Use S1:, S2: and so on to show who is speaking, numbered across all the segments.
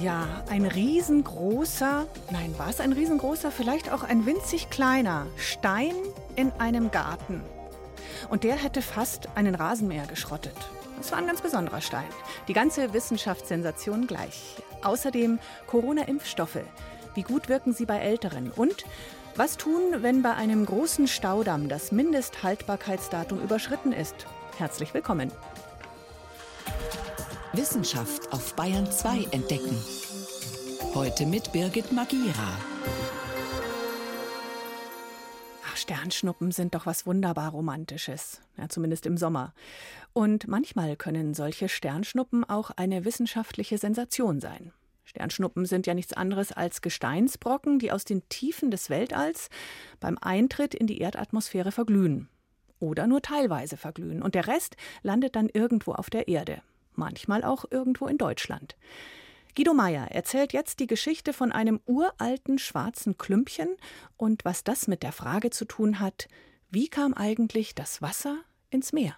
S1: Ja, ein riesengroßer, nein, war es ein riesengroßer, vielleicht auch ein winzig kleiner Stein in einem Garten. Und der hätte fast einen Rasenmäher geschrottet. Das war ein ganz besonderer Stein. Die ganze Wissenschaftssensation gleich. Außerdem Corona-Impfstoffe. Wie gut wirken sie bei Älteren? Und was tun, wenn bei einem großen Staudamm das Mindesthaltbarkeitsdatum überschritten ist? Herzlich willkommen.
S2: Wissenschaft auf Bayern 2 entdecken. Heute mit Birgit Magira.
S1: Sternschnuppen sind doch was wunderbar Romantisches, ja, zumindest im Sommer. Und manchmal können solche Sternschnuppen auch eine wissenschaftliche Sensation sein. Sternschnuppen sind ja nichts anderes als Gesteinsbrocken, die aus den Tiefen des Weltalls beim Eintritt in die Erdatmosphäre verglühen. Oder nur teilweise verglühen. Und der Rest landet dann irgendwo auf der Erde manchmal auch irgendwo in Deutschland. Guido Meyer erzählt jetzt die Geschichte von einem uralten schwarzen Klümpchen und was das mit der Frage zu tun hat, wie kam eigentlich das Wasser ins Meer?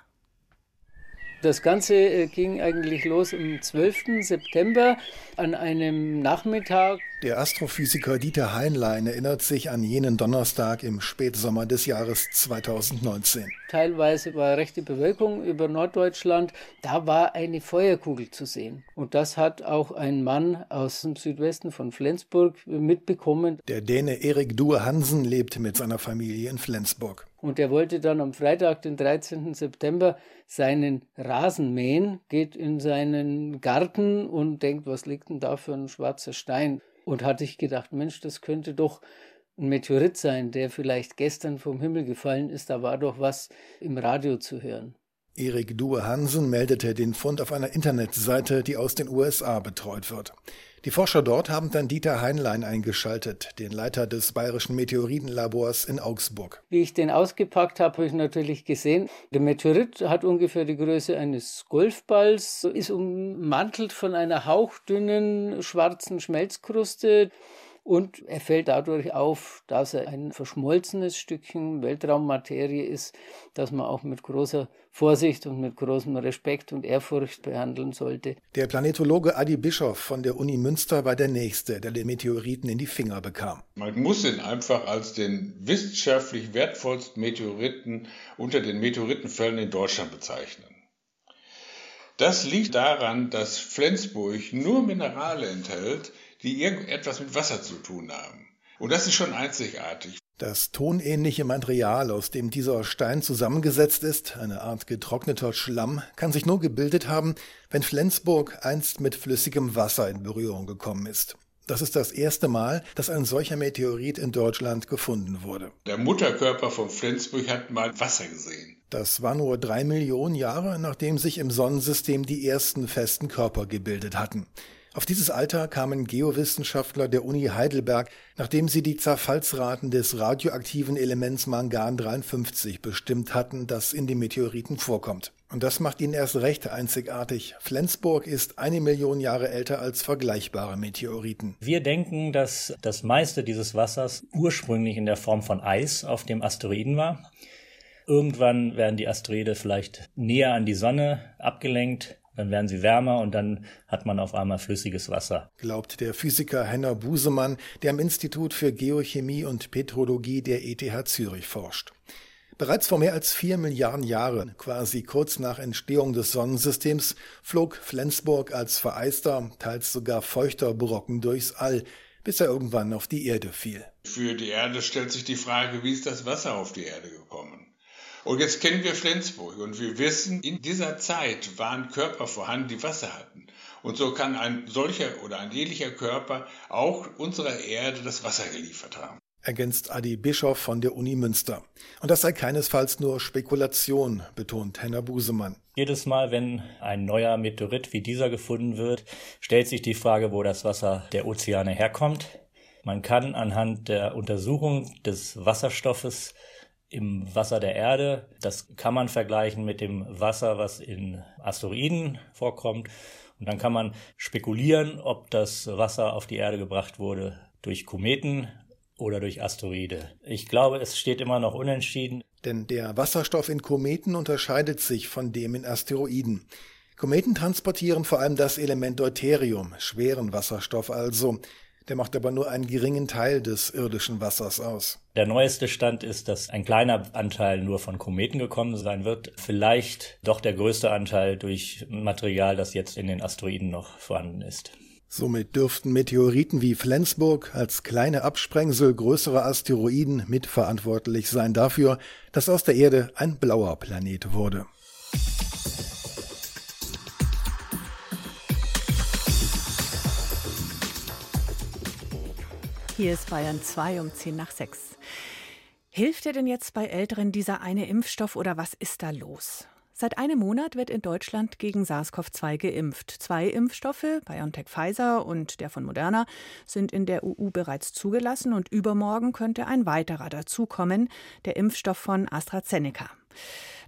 S3: Das Ganze äh, ging eigentlich los am 12. September an einem Nachmittag.
S4: Der Astrophysiker Dieter Heinlein erinnert sich an jenen Donnerstag im Spätsommer des Jahres 2019.
S3: Teilweise war rechte Bewölkung über Norddeutschland. Da war eine Feuerkugel zu sehen. Und das hat auch ein Mann aus dem Südwesten von Flensburg mitbekommen.
S4: Der Däne Erik Due Hansen lebt mit seiner Familie in Flensburg.
S3: Und er wollte dann am Freitag, den 13. September, seinen Rasen mähen, geht in seinen Garten und denkt, was liegt denn da für ein schwarzer Stein? Und hatte ich gedacht, Mensch, das könnte doch ein Meteorit sein, der vielleicht gestern vom Himmel gefallen ist. Da war doch was im Radio zu hören.
S4: Erik Due Hansen meldete den Fund auf einer Internetseite, die aus den USA betreut wird. Die Forscher dort haben dann Dieter Heinlein eingeschaltet, den Leiter des Bayerischen Meteoritenlabors in Augsburg.
S3: Wie ich den ausgepackt habe, habe ich natürlich gesehen, der Meteorit hat ungefähr die Größe eines Golfballs, ist ummantelt von einer hauchdünnen schwarzen Schmelzkruste. Und er fällt dadurch auf, dass er ein verschmolzenes Stückchen Weltraummaterie ist, das man auch mit großer Vorsicht und mit großem Respekt und Ehrfurcht behandeln sollte.
S4: Der Planetologe Adi Bischoff von der Uni Münster war der Nächste, der den Meteoriten in die Finger bekam.
S5: Man muss ihn einfach als den wissenschaftlich wertvollsten Meteoriten unter den Meteoritenfällen in Deutschland bezeichnen. Das liegt daran, dass Flensburg nur Minerale enthält, die irgendetwas mit Wasser zu tun haben. Und das ist schon einzigartig.
S4: Das tonähnliche Material, aus dem dieser Stein zusammengesetzt ist, eine Art getrockneter Schlamm, kann sich nur gebildet haben, wenn Flensburg einst mit flüssigem Wasser in Berührung gekommen ist. Das ist das erste Mal, dass ein solcher Meteorit in Deutschland gefunden wurde.
S5: Der Mutterkörper von Flensburg hat mal Wasser gesehen.
S4: Das war nur drei Millionen Jahre, nachdem sich im Sonnensystem die ersten festen Körper gebildet hatten. Auf dieses Alter kamen Geowissenschaftler der Uni Heidelberg, nachdem sie die Zerfallsraten des radioaktiven Elements Mangan 53 bestimmt hatten, das in den Meteoriten vorkommt. Und das macht ihn erst recht einzigartig. Flensburg ist eine Million Jahre älter als vergleichbare Meteoriten.
S6: Wir denken, dass das meiste dieses Wassers ursprünglich in der Form von Eis auf dem Asteroiden war. Irgendwann werden die Asteroide vielleicht näher an die Sonne abgelenkt dann werden sie wärmer und dann hat man auf einmal flüssiges Wasser.
S4: Glaubt der Physiker Henner Busemann, der am Institut für Geochemie und Petrologie der ETH Zürich forscht. Bereits vor mehr als vier Milliarden Jahren, quasi kurz nach Entstehung des Sonnensystems, flog Flensburg als vereister, teils sogar feuchter Brocken durchs All, bis er irgendwann auf die Erde fiel.
S5: Für die Erde stellt sich die Frage, wie ist das Wasser auf die Erde gekommen? Und jetzt kennen wir Flensburg und wir wissen, in dieser Zeit waren Körper vorhanden, die Wasser hatten. Und so kann ein solcher oder ein ähnlicher Körper auch unserer Erde das Wasser geliefert haben.
S4: Ergänzt Adi Bischof von der Uni Münster. Und das sei keinesfalls nur Spekulation, betont Henner Busemann.
S6: Jedes Mal, wenn ein neuer Meteorit wie dieser gefunden wird, stellt sich die Frage, wo das Wasser der Ozeane herkommt. Man kann anhand der Untersuchung des Wasserstoffes im Wasser der Erde. Das kann man vergleichen mit dem Wasser, was in Asteroiden vorkommt. Und dann kann man spekulieren, ob das Wasser auf die Erde gebracht wurde durch Kometen oder durch Asteroide. Ich glaube, es steht immer noch unentschieden.
S4: Denn der Wasserstoff in Kometen unterscheidet sich von dem in Asteroiden. Kometen transportieren vor allem das Element Deuterium, schweren Wasserstoff also. Der macht aber nur einen geringen Teil des irdischen Wassers aus.
S6: Der neueste Stand ist, dass ein kleiner Anteil nur von Kometen gekommen sein wird. Vielleicht doch der größte Anteil durch Material, das jetzt in den Asteroiden noch vorhanden ist.
S4: Somit dürften Meteoriten wie Flensburg als kleine Absprengsel größerer Asteroiden mitverantwortlich sein dafür, dass aus der Erde ein blauer Planet wurde.
S1: Hier ist Bayern 2 um 10 nach 6. Hilft dir denn jetzt bei Älteren dieser eine Impfstoff oder was ist da los? Seit einem Monat wird in Deutschland gegen SARS-CoV-2 geimpft. Zwei Impfstoffe, BioNTech Pfizer und der von Moderna, sind in der EU bereits zugelassen und übermorgen könnte ein weiterer dazukommen, der Impfstoff von AstraZeneca.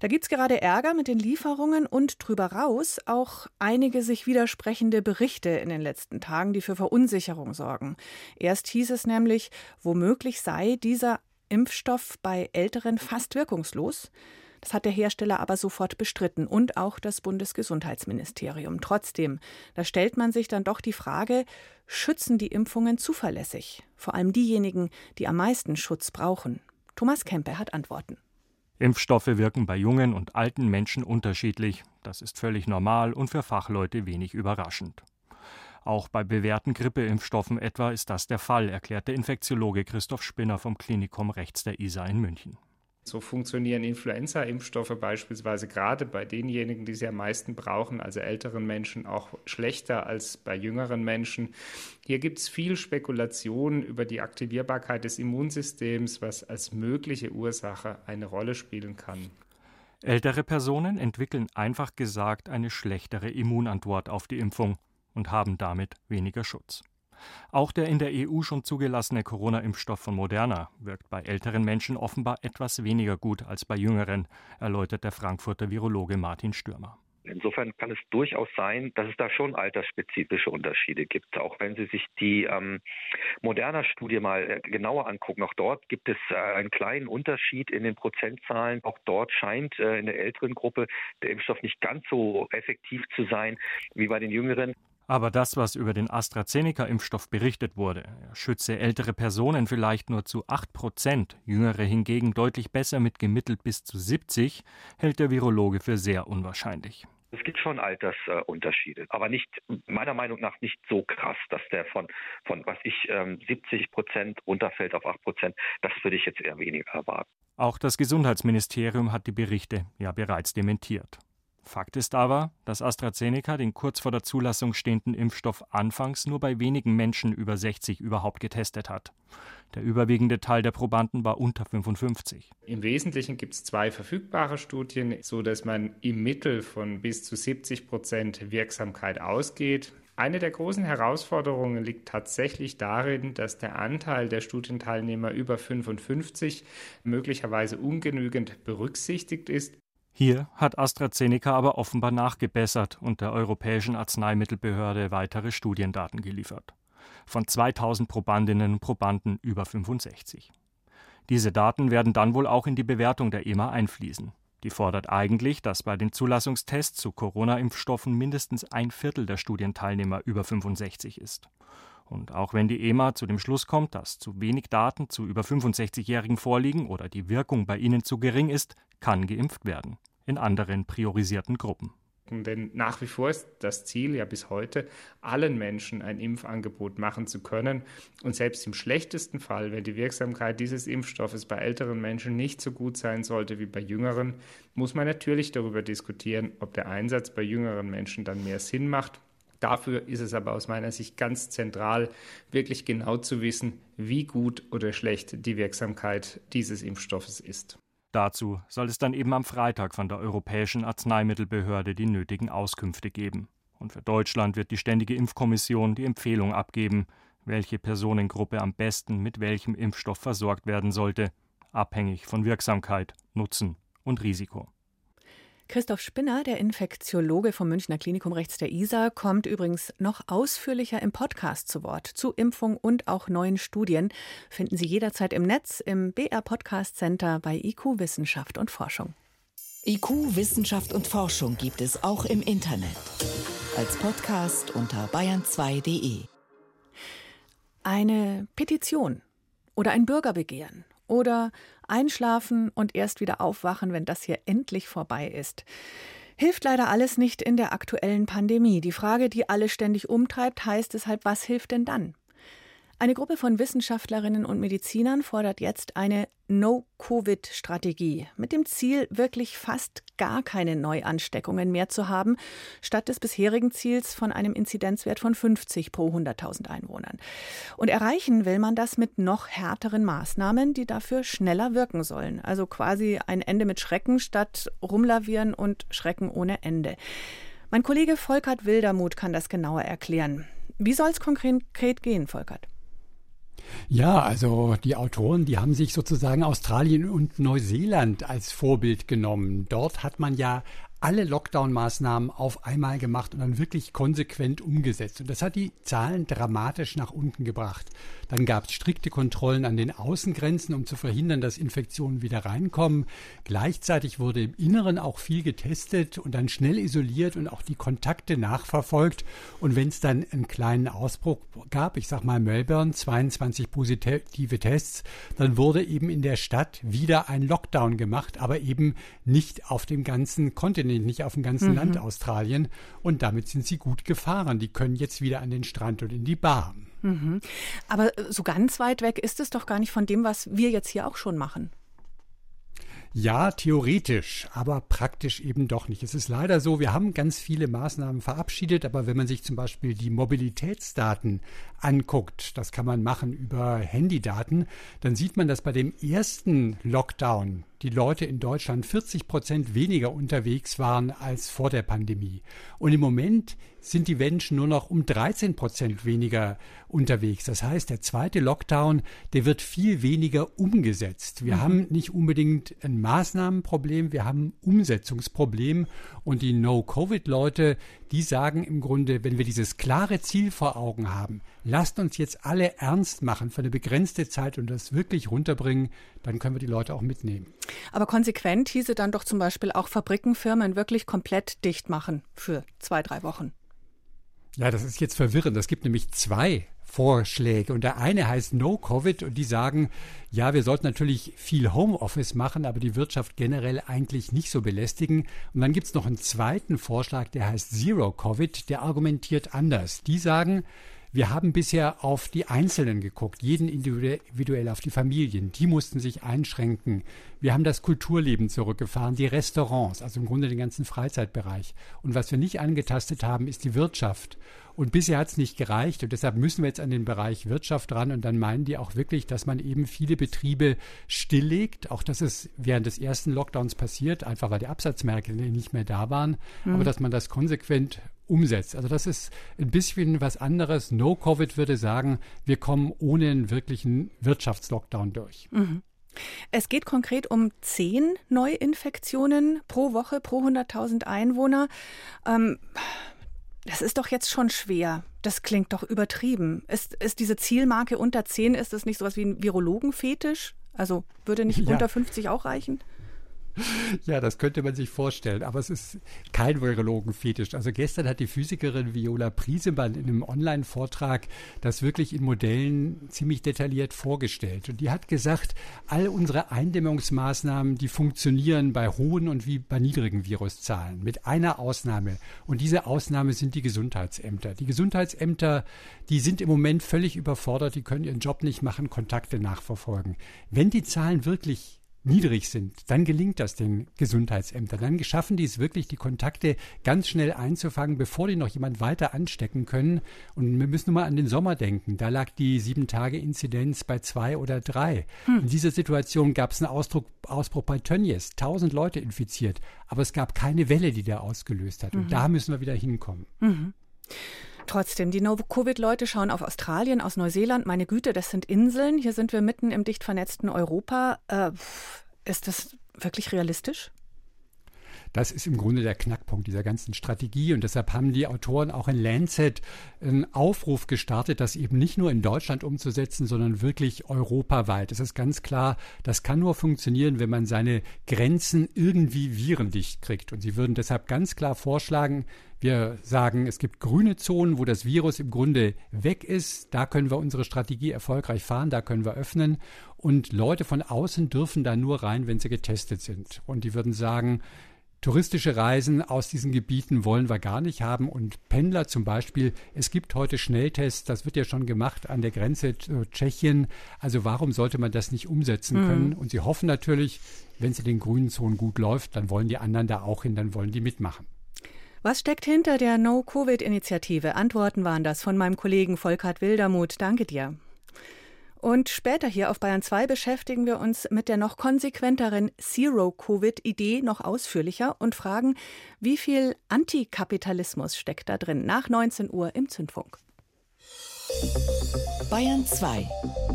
S1: Da gibt es gerade Ärger mit den Lieferungen und drüber raus auch einige sich widersprechende Berichte in den letzten Tagen, die für Verunsicherung sorgen. Erst hieß es nämlich, womöglich sei dieser Impfstoff bei Älteren fast wirkungslos. Das hat der Hersteller aber sofort bestritten und auch das Bundesgesundheitsministerium. Trotzdem, da stellt man sich dann doch die Frage, schützen die Impfungen zuverlässig? Vor allem diejenigen, die am meisten Schutz brauchen. Thomas Kempe hat Antworten.
S7: Impfstoffe wirken bei jungen und alten Menschen unterschiedlich. Das ist völlig normal und für Fachleute wenig überraschend. Auch bei bewährten Grippeimpfstoffen etwa ist das der Fall, erklärt der Infektiologe Christoph Spinner vom Klinikum rechts der ISA in München.
S8: So funktionieren Influenza-Impfstoffe beispielsweise gerade bei denjenigen, die sie am meisten brauchen, also älteren Menschen, auch schlechter als bei jüngeren Menschen. Hier gibt es viel Spekulation über die Aktivierbarkeit des Immunsystems, was als mögliche Ursache eine Rolle spielen kann.
S7: Ältere Personen entwickeln einfach gesagt eine schlechtere Immunantwort auf die Impfung und haben damit weniger Schutz. Auch der in der EU schon zugelassene Corona-Impfstoff von Moderna wirkt bei älteren Menschen offenbar etwas weniger gut als bei jüngeren, erläutert der Frankfurter Virologe Martin Stürmer.
S9: Insofern kann es durchaus sein, dass es da schon altersspezifische Unterschiede gibt. Auch wenn Sie sich die ähm, Moderna-Studie mal äh, genauer angucken, auch dort gibt es äh, einen kleinen Unterschied in den Prozentzahlen. Auch dort scheint äh, in der älteren Gruppe der Impfstoff nicht ganz so effektiv zu sein wie bei den jüngeren.
S7: Aber das, was über den AstraZeneca-Impfstoff berichtet wurde, schütze ältere Personen vielleicht nur zu 8 Prozent, jüngere hingegen deutlich besser mit gemittelt bis zu 70, hält der Virologe für sehr unwahrscheinlich.
S9: Es gibt schon Altersunterschiede, aber nicht, meiner Meinung nach nicht so krass, dass der von, von was ich, 70 ähm, Prozent runterfällt auf 8 Prozent. Das würde ich jetzt eher weniger erwarten.
S7: Auch das Gesundheitsministerium hat die Berichte ja bereits dementiert. Fakt ist aber, dass AstraZeneca den kurz vor der Zulassung stehenden Impfstoff anfangs nur bei wenigen Menschen über 60 überhaupt getestet hat. Der überwiegende Teil der Probanden war unter 55.
S8: Im Wesentlichen gibt es zwei verfügbare Studien, so dass man im Mittel von bis zu 70 Prozent Wirksamkeit ausgeht. Eine der großen Herausforderungen liegt tatsächlich darin, dass der Anteil der Studienteilnehmer über 55 möglicherweise ungenügend berücksichtigt ist.
S7: Hier hat AstraZeneca aber offenbar nachgebessert und der Europäischen Arzneimittelbehörde weitere Studiendaten geliefert. Von 2000 Probandinnen und Probanden über 65. Diese Daten werden dann wohl auch in die Bewertung der EMA einfließen. Die fordert eigentlich, dass bei den Zulassungstests zu Corona-Impfstoffen mindestens ein Viertel der Studienteilnehmer über 65 ist. Und auch wenn die EMA zu dem Schluss kommt, dass zu wenig Daten zu über 65-Jährigen vorliegen oder die Wirkung bei ihnen zu gering ist, kann geimpft werden. In anderen priorisierten Gruppen.
S8: Denn nach wie vor ist das Ziel ja bis heute, allen Menschen ein Impfangebot machen zu können. Und selbst im schlechtesten Fall, wenn die Wirksamkeit dieses Impfstoffes bei älteren Menschen nicht so gut sein sollte wie bei jüngeren, muss man natürlich darüber diskutieren, ob der Einsatz bei jüngeren Menschen dann mehr Sinn macht Dafür ist es aber aus meiner Sicht ganz zentral, wirklich genau zu wissen, wie gut oder schlecht die Wirksamkeit dieses Impfstoffes ist.
S7: Dazu soll es dann eben am Freitag von der Europäischen Arzneimittelbehörde die nötigen Auskünfte geben. Und für Deutschland wird die Ständige Impfkommission die Empfehlung abgeben, welche Personengruppe am besten mit welchem Impfstoff versorgt werden sollte, abhängig von Wirksamkeit, Nutzen und Risiko.
S1: Christoph Spinner, der Infektiologe vom Münchner Klinikum rechts der ISA, kommt übrigens noch ausführlicher im Podcast zu Wort. Zu Impfung und auch neuen Studien finden Sie jederzeit im Netz im BR Podcast Center bei IQ Wissenschaft und Forschung.
S2: IQ, Wissenschaft und Forschung gibt es auch im Internet. Als Podcast unter bayern2.de.
S1: Eine Petition oder ein Bürgerbegehren oder einschlafen und erst wieder aufwachen, wenn das hier endlich vorbei ist. Hilft leider alles nicht in der aktuellen Pandemie. Die Frage, die alle ständig umtreibt, heißt deshalb, was hilft denn dann? Eine Gruppe von Wissenschaftlerinnen und Medizinern fordert jetzt eine No-Covid-Strategie mit dem Ziel, wirklich fast gar keine Neuansteckungen mehr zu haben, statt des bisherigen Ziels von einem Inzidenzwert von 50 pro 100.000 Einwohnern. Und erreichen will man das mit noch härteren Maßnahmen, die dafür schneller wirken sollen. Also quasi ein Ende mit Schrecken statt Rumlavieren und Schrecken ohne Ende. Mein Kollege Volkert Wildermuth kann das genauer erklären. Wie soll es konkret gehen, Volkert?
S10: Ja, also die Autoren, die haben sich sozusagen Australien und Neuseeland als Vorbild genommen. Dort hat man ja alle Lockdown-Maßnahmen auf einmal gemacht und dann wirklich konsequent umgesetzt. Und das hat die Zahlen dramatisch nach unten gebracht. Dann gab es strikte Kontrollen an den Außengrenzen, um zu verhindern, dass Infektionen wieder reinkommen. Gleichzeitig wurde im Inneren auch viel getestet und dann schnell isoliert und auch die Kontakte nachverfolgt. Und wenn es dann einen kleinen Ausbruch gab, ich sag mal Melbourne, 22 positive Tests, dann wurde eben in der Stadt wieder ein Lockdown gemacht, aber eben nicht auf dem ganzen Kontinent nicht auf dem ganzen mhm. Land Australien. Und damit sind sie gut gefahren. Die können jetzt wieder an den Strand und in die Bar.
S1: Mhm. Aber so ganz weit weg ist es doch gar nicht von dem, was wir jetzt hier auch schon machen.
S10: Ja, theoretisch, aber praktisch eben doch nicht. Es ist leider so, wir haben ganz viele Maßnahmen verabschiedet, aber wenn man sich zum Beispiel die Mobilitätsdaten anguckt, das kann man machen über Handydaten, dann sieht man, dass bei dem ersten Lockdown die Leute in Deutschland 40 Prozent weniger unterwegs waren als vor der Pandemie. Und im Moment sind die Menschen nur noch um 13 Prozent weniger unterwegs. Das heißt, der zweite Lockdown, der wird viel weniger umgesetzt. Wir mhm. haben nicht unbedingt ein Maßnahmenproblem, wir haben ein Umsetzungsproblem. Und die No-Covid-Leute, die sagen im Grunde, wenn wir dieses klare Ziel vor Augen haben, lasst uns jetzt alle ernst machen für eine begrenzte Zeit und das wirklich runterbringen, dann können wir die Leute auch mitnehmen.
S1: Aber konsequent hieße dann doch zum Beispiel auch Fabriken, Firmen wirklich komplett dicht machen für zwei, drei Wochen.
S10: Ja, das ist jetzt verwirrend. Es gibt nämlich zwei Vorschläge. Und der eine heißt No Covid und die sagen, ja, wir sollten natürlich viel Homeoffice machen, aber die Wirtschaft generell eigentlich nicht so belästigen. Und dann gibt es noch einen zweiten Vorschlag, der heißt Zero Covid, der argumentiert anders. Die sagen, wir haben bisher auf die Einzelnen geguckt, jeden individuell auf die Familien. Die mussten sich einschränken. Wir haben das Kulturleben zurückgefahren, die Restaurants, also im Grunde den ganzen Freizeitbereich. Und was wir nicht angetastet haben, ist die Wirtschaft. Und bisher hat es nicht gereicht und deshalb müssen wir jetzt an den Bereich Wirtschaft ran und dann meinen die auch wirklich, dass man eben viele Betriebe stilllegt. Auch das ist während des ersten Lockdowns passiert, einfach weil die Absatzmärkte nicht mehr da waren, mhm. aber dass man das konsequent umsetzt. Also das ist ein bisschen was anderes. No-Covid würde sagen, wir kommen ohne einen wirklichen Wirtschaftslockdown durch.
S1: Mhm. Es geht konkret um zehn Neuinfektionen pro Woche, pro 100.000 Einwohner. Ähm, das ist doch jetzt schon schwer. Das klingt doch übertrieben. Ist, ist diese Zielmarke unter 10, ist das nicht sowas wie ein Virologenfetisch? Also würde nicht ja. unter 50 auch reichen?
S10: Ja, das könnte man sich vorstellen, aber es ist kein Virologenfetisch. Also gestern hat die Physikerin Viola Priesemann in einem Online-Vortrag das wirklich in Modellen ziemlich detailliert vorgestellt. Und die hat gesagt, all unsere Eindämmungsmaßnahmen, die funktionieren bei hohen und wie bei niedrigen Viruszahlen, mit einer Ausnahme. Und diese Ausnahme sind die Gesundheitsämter. Die Gesundheitsämter, die sind im Moment völlig überfordert, die können ihren Job nicht machen, Kontakte nachverfolgen. Wenn die Zahlen wirklich niedrig sind, dann gelingt das den Gesundheitsämtern. Dann schaffen die es wirklich, die Kontakte ganz schnell einzufangen, bevor die noch jemand weiter anstecken können. Und wir müssen nur mal an den Sommer denken. Da lag die Sieben-Tage-Inzidenz bei zwei oder drei. Hm. In dieser Situation gab es einen Ausdruck, Ausbruch bei Tönnies. Tausend Leute infiziert. Aber es gab keine Welle, die der ausgelöst hat. Und mhm. da müssen wir wieder hinkommen.
S1: Mhm. Trotzdem, die Novo-Covid-Leute schauen auf Australien, aus Neuseeland. Meine Güte, das sind Inseln. Hier sind wir mitten im dicht vernetzten Europa. Äh, ist das wirklich realistisch?
S10: Das ist im Grunde der Knackpunkt dieser ganzen Strategie. Und deshalb haben die Autoren auch in Lancet einen Aufruf gestartet, das eben nicht nur in Deutschland umzusetzen, sondern wirklich europaweit. Es ist ganz klar, das kann nur funktionieren, wenn man seine Grenzen irgendwie virendicht kriegt. Und sie würden deshalb ganz klar vorschlagen, wir sagen, es gibt grüne Zonen, wo das Virus im Grunde weg ist. Da können wir unsere Strategie erfolgreich fahren, da können wir öffnen. Und Leute von außen dürfen da nur rein, wenn sie getestet sind. Und die würden sagen, Touristische Reisen aus diesen Gebieten wollen wir gar nicht haben und Pendler zum Beispiel. Es gibt heute Schnelltests, das wird ja schon gemacht an der Grenze zu Tschechien. Also warum sollte man das nicht umsetzen mhm. können? Und sie hoffen natürlich, wenn es in den grünen Zonen gut läuft, dann wollen die anderen da auch hin, dann wollen die mitmachen.
S1: Was steckt hinter der No-Covid-Initiative? Antworten waren das von meinem Kollegen Volkert Wildermuth. Danke dir. Und später hier auf Bayern 2 beschäftigen wir uns mit der noch konsequenteren Zero-Covid-Idee noch ausführlicher und fragen, wie viel Antikapitalismus steckt da drin? Nach 19 Uhr im Zündfunk.
S2: Bayern 2.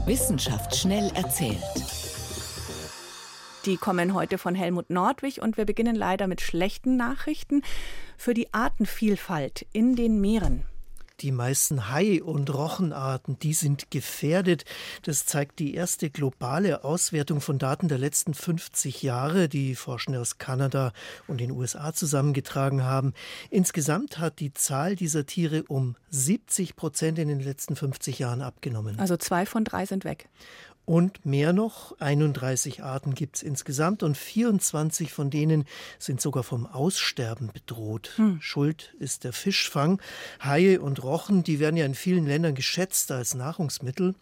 S2: Wissenschaft schnell erzählt.
S1: Die kommen heute von Helmut Nordwig und wir beginnen leider mit schlechten Nachrichten für die Artenvielfalt in den Meeren.
S11: Die meisten Hai- und Rochenarten, die sind gefährdet. Das zeigt die erste globale Auswertung von Daten der letzten 50 Jahre, die Forschende aus Kanada und den USA zusammengetragen haben. Insgesamt hat die Zahl dieser Tiere um 70 Prozent in den letzten 50 Jahren abgenommen.
S1: Also zwei von drei sind weg.
S11: Und mehr noch, 31 Arten gibt es insgesamt und 24 von denen sind sogar vom Aussterben bedroht. Hm. Schuld ist der Fischfang. Haie und Rochen, die werden ja in vielen Ländern geschätzt als Nahrungsmittel.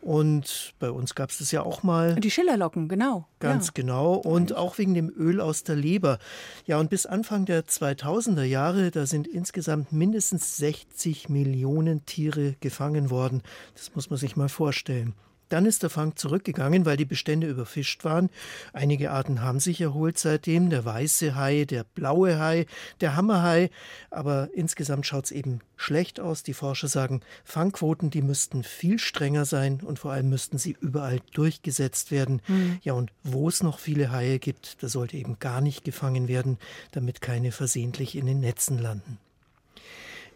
S11: Und bei uns gab es das ja auch mal.
S1: Die Schillerlocken, genau.
S11: Ganz ja. genau. Und auch wegen dem Öl aus der Leber. Ja, und bis Anfang der 2000er Jahre, da sind insgesamt mindestens 60 Millionen Tiere gefangen worden. Das muss man sich mal vorstellen. Dann ist der Fang zurückgegangen, weil die Bestände überfischt waren. Einige Arten haben sich erholt seitdem, der weiße Hai, der blaue Hai, der Hammerhai. Aber insgesamt schaut es eben schlecht aus. Die Forscher sagen, Fangquoten, die müssten viel strenger sein und vor allem müssten sie überall durchgesetzt werden. Mhm. Ja, und wo es noch viele Haie gibt, da sollte eben gar nicht gefangen werden, damit keine versehentlich in den Netzen landen.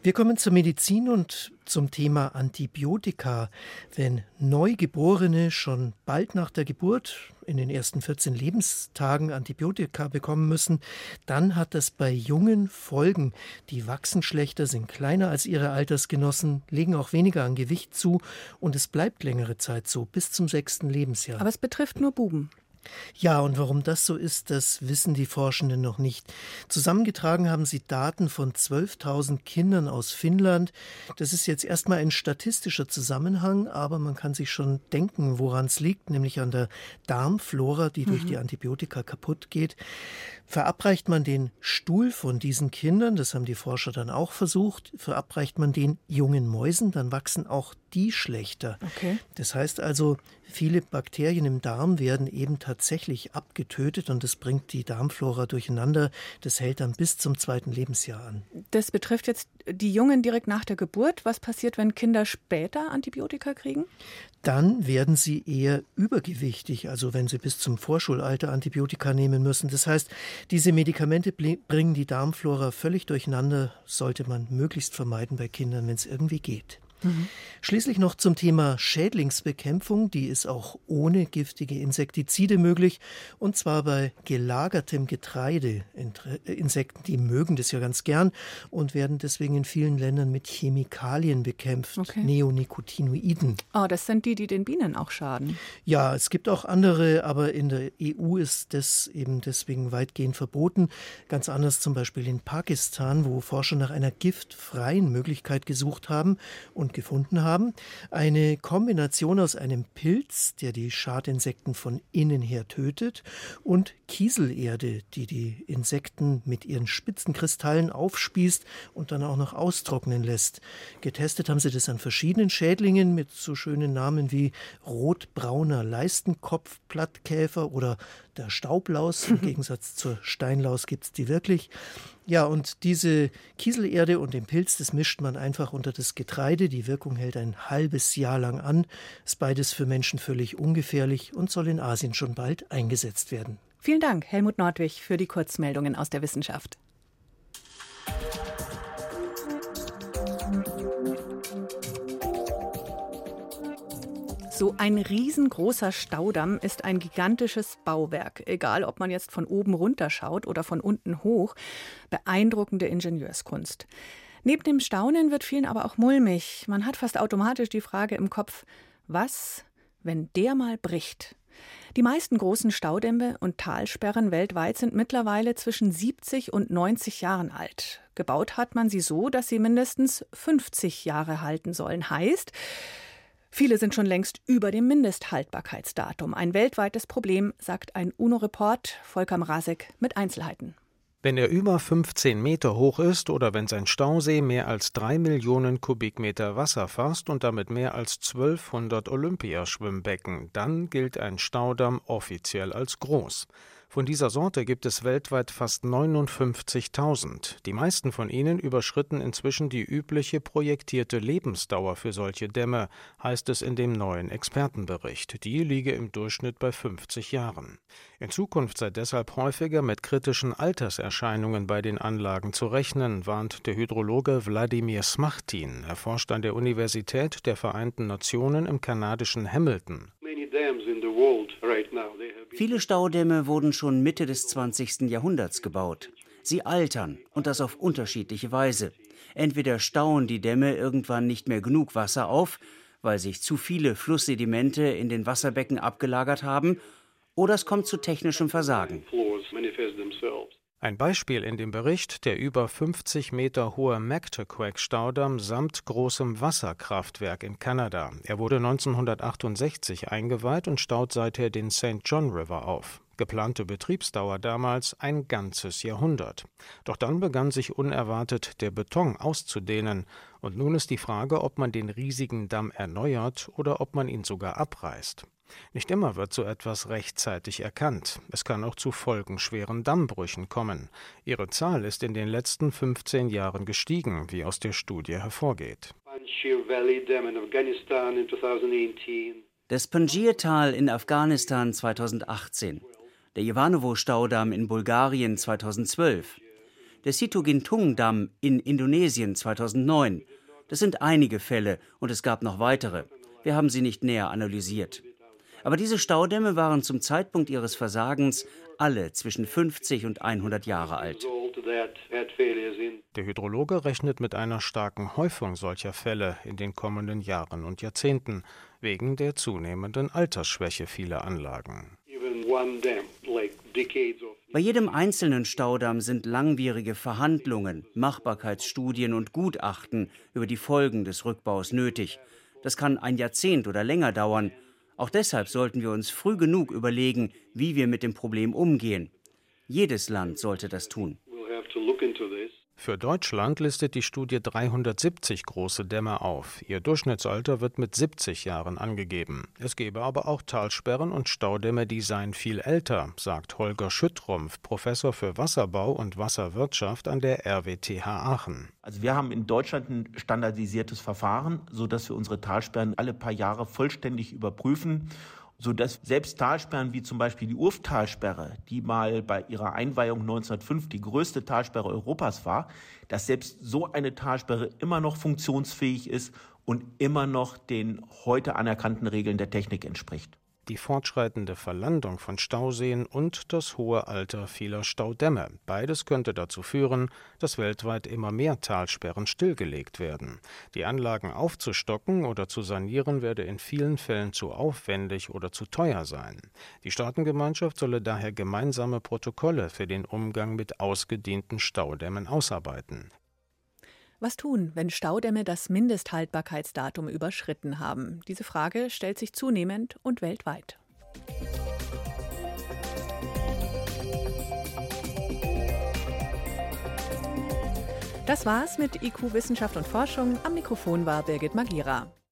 S11: Wir kommen zur Medizin und zum Thema Antibiotika. Wenn Neugeborene schon bald nach der Geburt in den ersten 14 Lebenstagen Antibiotika bekommen müssen, dann hat das bei Jungen Folgen. Die wachsen schlechter, sind kleiner als ihre Altersgenossen, legen auch weniger an Gewicht zu und es bleibt längere Zeit so, bis zum sechsten Lebensjahr.
S1: Aber es betrifft nur Buben.
S11: Ja, und warum das so ist, das wissen die Forschenden noch nicht. Zusammengetragen haben sie Daten von 12.000 Kindern aus Finnland. Das ist jetzt erstmal ein statistischer Zusammenhang, aber man kann sich schon denken, woran es liegt, nämlich an der Darmflora, die mhm. durch die Antibiotika kaputt geht. Verabreicht man den Stuhl von diesen Kindern, das haben die Forscher dann auch versucht, verabreicht man den jungen Mäusen, dann wachsen auch die schlechter. Okay. Das heißt also, viele Bakterien im Darm werden eben tatsächlich abgetötet und das bringt die Darmflora durcheinander. Das hält dann bis zum zweiten Lebensjahr an.
S1: Das betrifft jetzt die Jungen direkt nach der Geburt. Was passiert, wenn Kinder später Antibiotika kriegen?
S11: dann werden sie eher übergewichtig, also wenn sie bis zum Vorschulalter Antibiotika nehmen müssen. Das heißt, diese Medikamente bringen die Darmflora völlig durcheinander, sollte man möglichst vermeiden bei Kindern, wenn es irgendwie geht. Mhm. Schließlich noch zum Thema Schädlingsbekämpfung. Die ist auch ohne giftige Insektizide möglich. Und zwar bei gelagertem Getreide. Insekten, die mögen das ja ganz gern und werden deswegen in vielen Ländern mit Chemikalien bekämpft. Okay. Neonicotinoiden.
S1: Oh, das sind die, die den Bienen auch schaden.
S11: Ja, es gibt auch andere, aber in der EU ist das eben deswegen weitgehend verboten. Ganz anders zum Beispiel in Pakistan, wo Forscher nach einer giftfreien Möglichkeit gesucht haben und und gefunden haben. Eine Kombination aus einem Pilz, der die Schadinsekten von innen her tötet, und Kieselerde, die die Insekten mit ihren spitzen Kristallen aufspießt und dann auch noch austrocknen lässt. Getestet haben sie das an verschiedenen Schädlingen mit so schönen Namen wie rotbrauner Leistenkopfplattkäfer oder der Staublaus. Im Gegensatz zur Steinlaus gibt es die wirklich. Ja, und diese Kieselerde und den Pilz, das mischt man einfach unter das Getreide. Die Die Wirkung hält ein halbes Jahr lang an, ist beides für Menschen völlig ungefährlich und soll in Asien schon bald eingesetzt werden.
S1: Vielen Dank, Helmut Nordwig, für die Kurzmeldungen aus der Wissenschaft. So ein riesengroßer Staudamm ist ein gigantisches Bauwerk, egal ob man jetzt von oben runter schaut oder von unten hoch. Beeindruckende Ingenieurskunst. Neben dem Staunen wird vielen aber auch mulmig. Man hat fast automatisch die Frage im Kopf, was, wenn der mal bricht? Die meisten großen Staudämme und Talsperren weltweit sind mittlerweile zwischen 70 und 90 Jahren alt. Gebaut hat man sie so, dass sie mindestens 50 Jahre halten sollen. Heißt, Viele sind schon längst über dem Mindesthaltbarkeitsdatum. Ein weltweites Problem, sagt ein UNO-Report. Volker Mrazek mit Einzelheiten.
S12: Wenn er über 15 Meter hoch ist oder wenn sein Stausee mehr als drei Millionen Kubikmeter Wasser fasst und damit mehr als 1200 Olympiaschwimmbecken, dann gilt ein Staudamm offiziell als groß. Von dieser Sorte gibt es weltweit fast 59.000. Die meisten von ihnen überschritten inzwischen die übliche projektierte Lebensdauer für solche Dämme, heißt es in dem neuen Expertenbericht. Die liege im Durchschnitt bei 50 Jahren. In Zukunft sei deshalb häufiger mit kritischen Alterserscheinungen bei den Anlagen zu rechnen, warnt der Hydrologe Wladimir Smachtin. Er forscht an der Universität der Vereinten Nationen im kanadischen Hamilton.
S13: Viele Staudämme wurden schon Mitte des 20. Jahrhunderts gebaut. Sie altern und das auf unterschiedliche Weise. Entweder stauen die Dämme irgendwann nicht mehr genug Wasser auf, weil sich zu viele Flusssedimente in den Wasserbecken abgelagert haben, oder es kommt zu technischem Versagen.
S12: Ein Beispiel in dem Bericht der über 50 Meter hohe Mactaquac-Staudamm samt großem Wasserkraftwerk in Kanada. Er wurde 1968 eingeweiht und staut seither den St. John River auf. Geplante Betriebsdauer damals ein ganzes Jahrhundert. Doch dann begann sich unerwartet der Beton auszudehnen, und nun ist die Frage, ob man den riesigen Damm erneuert oder ob man ihn sogar abreißt. Nicht immer wird so etwas rechtzeitig erkannt. Es kann auch zu folgenschweren Dammbrüchen kommen. Ihre Zahl ist in den letzten 15 Jahren gestiegen, wie aus der Studie hervorgeht.
S13: Das Panjir-Tal in Afghanistan 2018, der Ivanovo-Staudamm in Bulgarien 2012, der Situgintung-Damm in Indonesien 2009. Das sind einige Fälle und es gab noch weitere. Wir haben sie nicht näher analysiert. Aber diese Staudämme waren zum Zeitpunkt ihres Versagens alle zwischen 50 und 100 Jahre alt.
S12: Der Hydrologe rechnet mit einer starken Häufung solcher Fälle in den kommenden Jahren und Jahrzehnten wegen der zunehmenden Altersschwäche vieler Anlagen.
S13: Bei jedem einzelnen Staudamm sind langwierige Verhandlungen, Machbarkeitsstudien und Gutachten über die Folgen des Rückbaus nötig. Das kann ein Jahrzehnt oder länger dauern auch deshalb sollten wir uns früh genug überlegen, wie wir mit dem Problem umgehen. Jedes Land sollte das tun.
S12: Für Deutschland listet die Studie 370 große Dämme auf. Ihr Durchschnittsalter wird mit 70 Jahren angegeben. Es gebe aber auch Talsperren und Staudämme, die seien viel älter, sagt Holger Schüttrumpf, Professor für Wasserbau und Wasserwirtschaft an der RWTH Aachen.
S14: Also wir haben in Deutschland ein standardisiertes Verfahren, sodass wir unsere Talsperren alle paar Jahre vollständig überprüfen sodass selbst Talsperren wie zum Beispiel die Urftalsperre, die mal bei ihrer Einweihung 1905 die größte Talsperre Europas war, dass selbst so eine Talsperre immer noch funktionsfähig ist und immer noch den heute anerkannten Regeln der Technik entspricht
S12: die fortschreitende Verlandung von Stauseen und das hohe Alter vieler Staudämme. Beides könnte dazu führen, dass weltweit immer mehr Talsperren stillgelegt werden. Die Anlagen aufzustocken oder zu sanieren werde in vielen Fällen zu aufwendig oder zu teuer sein. Die Staatengemeinschaft solle daher gemeinsame Protokolle für den Umgang mit ausgedehnten Staudämmen ausarbeiten.
S1: Was tun, wenn Staudämme das Mindesthaltbarkeitsdatum überschritten haben? Diese Frage stellt sich zunehmend und weltweit. Das war's mit IQ Wissenschaft und Forschung. Am Mikrofon war Birgit Magira.